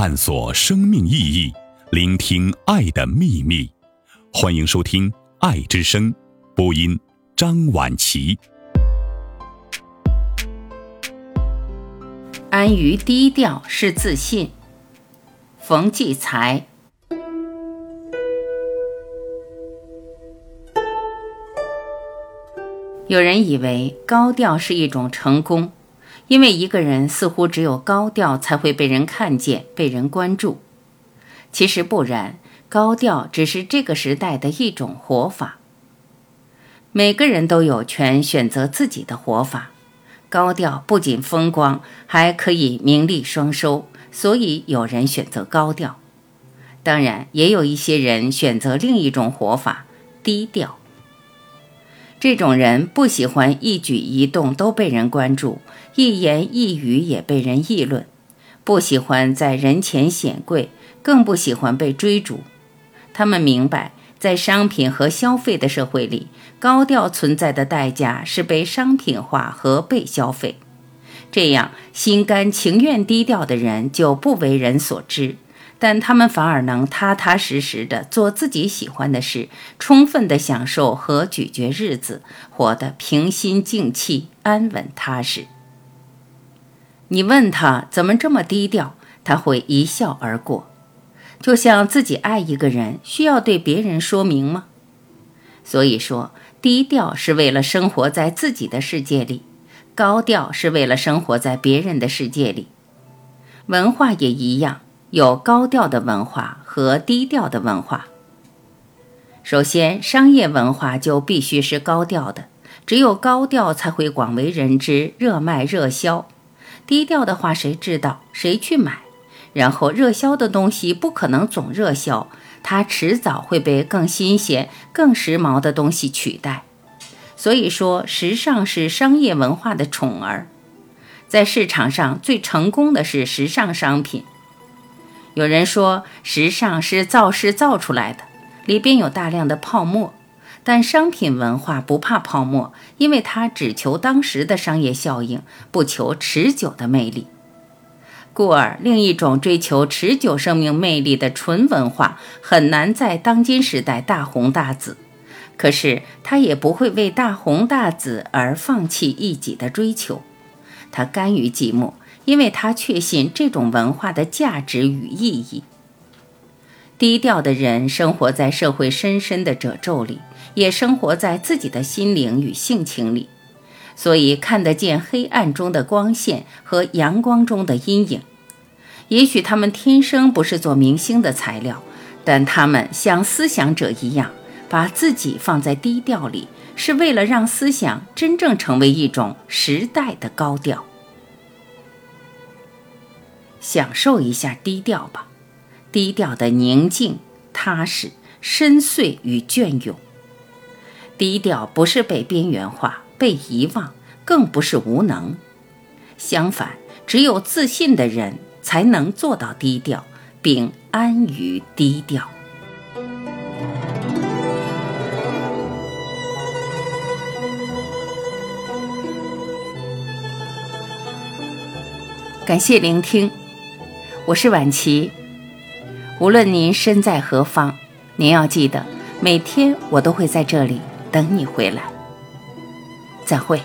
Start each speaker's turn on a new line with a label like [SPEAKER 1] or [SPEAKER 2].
[SPEAKER 1] 探索生命意义，聆听爱的秘密。欢迎收听《爱之声》，播音张婉琪。
[SPEAKER 2] 安于低调是自信。冯骥才。有人以为高调是一种成功。因为一个人似乎只有高调才会被人看见、被人关注，其实不然，高调只是这个时代的一种活法。每个人都有权选择自己的活法，高调不仅风光，还可以名利双收，所以有人选择高调。当然，也有一些人选择另一种活法——低调。这种人不喜欢一举一动都被人关注，一言一语也被人议论，不喜欢在人前显贵，更不喜欢被追逐。他们明白，在商品和消费的社会里，高调存在的代价是被商品化和被消费。这样，心甘情愿低调的人就不为人所知。但他们反而能踏踏实实的做自己喜欢的事，充分的享受和咀嚼日子，活得平心静气、安稳踏实。你问他怎么这么低调，他会一笑而过，就像自己爱一个人需要对别人说明吗？所以说，低调是为了生活在自己的世界里，高调是为了生活在别人的世界里。文化也一样。有高调的文化和低调的文化。首先，商业文化就必须是高调的，只有高调才会广为人知、热卖热销。低调的话，谁知道？谁去买？然后，热销的东西不可能总热销，它迟早会被更新鲜、更时髦的东西取代。所以说，时尚是商业文化的宠儿。在市场上最成功的是时尚商品。有人说，时尚是造势造出来的，里边有大量的泡沫。但商品文化不怕泡沫，因为它只求当时的商业效应，不求持久的魅力。故而，另一种追求持久生命魅力的纯文化，很难在当今时代大红大紫。可是，它也不会为大红大紫而放弃一己的追求，它甘于寂寞。因为他确信这种文化的价值与意义。低调的人生活在社会深深的褶皱里，也生活在自己的心灵与性情里，所以看得见黑暗中的光线和阳光中的阴影。也许他们天生不是做明星的材料，但他们像思想者一样，把自己放在低调里，是为了让思想真正成为一种时代的高调。享受一下低调吧，低调的宁静、踏实、深邃与隽永。低调不是被边缘化、被遗忘，更不是无能。相反，只有自信的人才能做到低调，并安于低调。感谢聆听。我是婉琪，无论您身在何方，您要记得，每天我都会在这里等你回来。再会。